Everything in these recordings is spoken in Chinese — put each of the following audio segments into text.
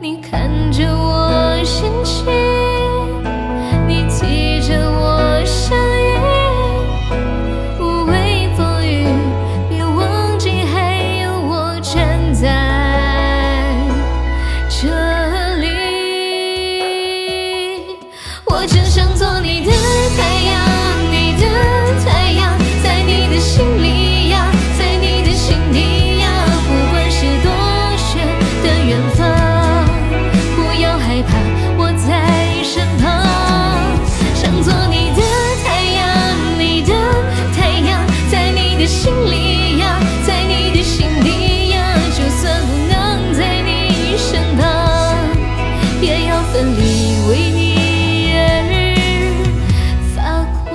你看着里为你而发光。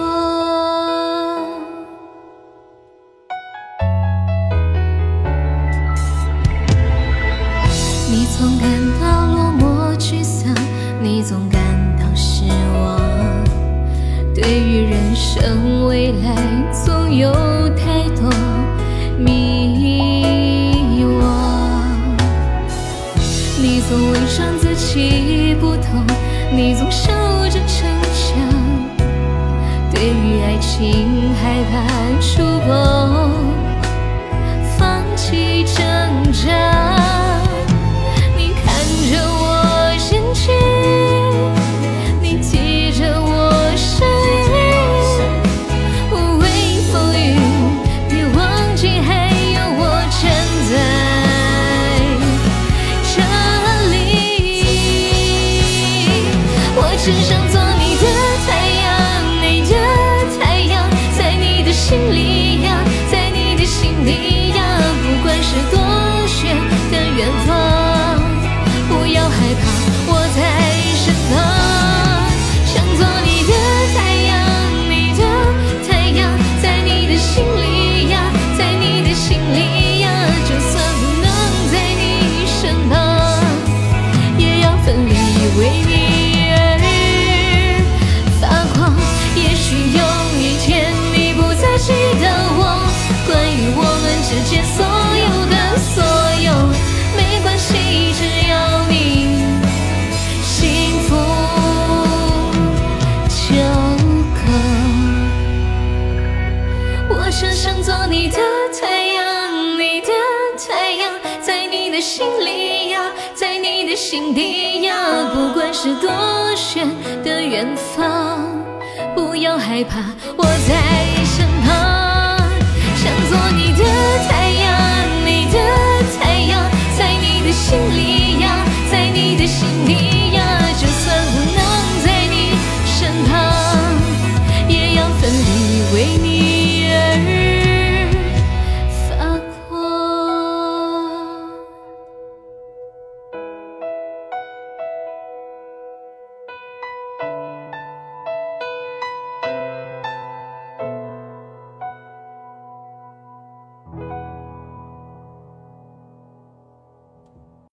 你总感到落寞沮丧，你总感到失望。对于人生未来，总有太多你总笑着逞强。对于爱情，害怕触碰，只想做你的太阳，你的太阳，在你的心里呀，在你的心底呀，不管是多远的远方，不要害怕，我在身旁。想做你的太阳，你的太阳，在你的心里呀，